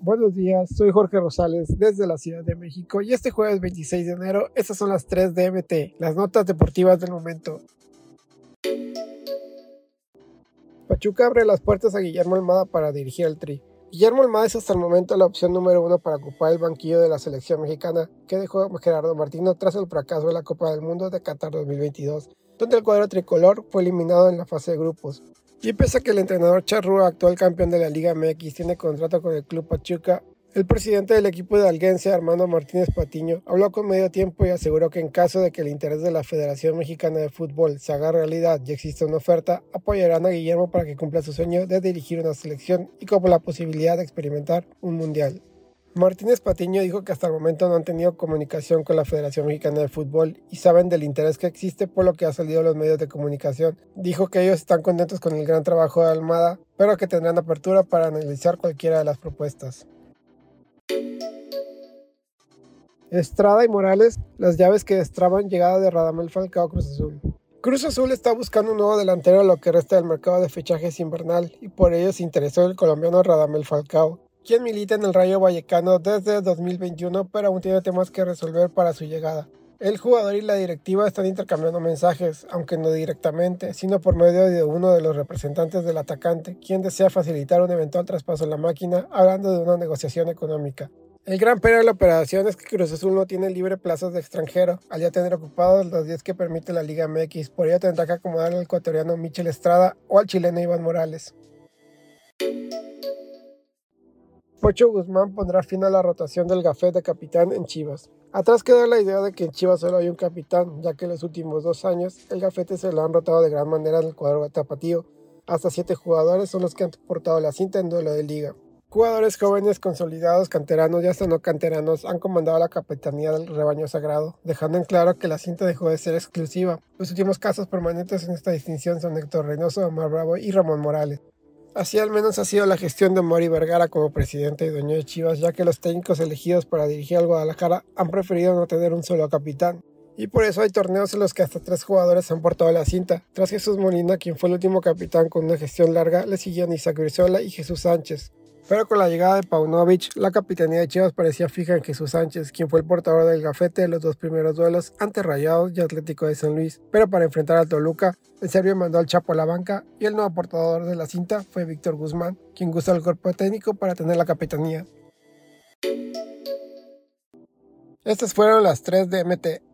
Buenos días, soy Jorge Rosales desde la Ciudad de México y este jueves 26 de enero estas son las 3 de MT, las notas deportivas del momento. Pachuca abre las puertas a Guillermo Almada para dirigir el Tri. Guillermo Almada es hasta el momento la opción número uno para ocupar el banquillo de la selección mexicana que dejó Gerardo Martino tras el fracaso de la Copa del Mundo de Qatar 2022, donde el cuadro tricolor fue eliminado en la fase de grupos. Y pese a que el entrenador Charrúa, actual campeón de la Liga MX, tiene contrato con el Club Pachuca, el presidente del equipo de Alguense, Armando Martínez Patiño, habló con medio tiempo y aseguró que en caso de que el interés de la Federación Mexicana de Fútbol se haga realidad y exista una oferta, apoyarán a Guillermo para que cumpla su sueño de dirigir una selección y como la posibilidad de experimentar un mundial. Martínez Patiño dijo que hasta el momento no han tenido comunicación con la Federación Mexicana de Fútbol y saben del interés que existe por lo que ha salido en los medios de comunicación. Dijo que ellos están contentos con el gran trabajo de Almada, pero que tendrán apertura para analizar cualquiera de las propuestas. Estrada y Morales, las llaves que destraban llegada de Radamel Falcao Cruz Azul. Cruz Azul está buscando un nuevo delantero a lo que resta del mercado de fichajes invernal y por ello se interesó el colombiano Radamel Falcao, quien milita en el Rayo Vallecano desde 2021, pero aún tiene temas que resolver para su llegada. El jugador y la directiva están intercambiando mensajes, aunque no directamente, sino por medio de uno de los representantes del atacante, quien desea facilitar un eventual traspaso en la máquina, hablando de una negociación económica. El gran pero de la operación es que Cruz Azul no tiene libre plazas de extranjero, al ya tener ocupados los 10 que permite la Liga MX, por ello tendrá que acomodar al ecuatoriano Michel Estrada o al chileno Iván Morales. Pocho Guzmán pondrá fin a la rotación del gafet de capitán en Chivas. Atrás quedó la idea de que en Chivas solo hay un capitán, ya que en los últimos dos años el gafete se lo han rotado de gran manera en el cuadro de tapatío. Hasta siete jugadores son los que han portado la cinta en duelo de liga. Jugadores jóvenes, consolidados, canteranos y hasta no canteranos han comandado la capitanía del rebaño sagrado, dejando en claro que la cinta dejó de ser exclusiva. Los últimos casos permanentes en esta distinción son Héctor Reynoso, Omar Bravo y Ramón Morales. Así al menos ha sido la gestión de Mori Vergara como presidente y dueño de Chivas, ya que los técnicos elegidos para dirigir al Guadalajara han preferido no tener un solo capitán. Y por eso hay torneos en los que hasta tres jugadores han portado la cinta. Tras Jesús Molina, quien fue el último capitán con una gestión larga, le siguieron Isaac Grisola y Jesús Sánchez. Pero con la llegada de Paunovic, la capitanía de Chivas parecía fija en Jesús Sánchez, quien fue el portador del gafete de los dos primeros duelos ante Rayados y Atlético de San Luis. Pero para enfrentar al Toluca, el serbio mandó al Chapo a la banca y el nuevo portador de la cinta fue Víctor Guzmán, quien gusta al cuerpo técnico para tener la capitanía. Estas fueron las tres de MT.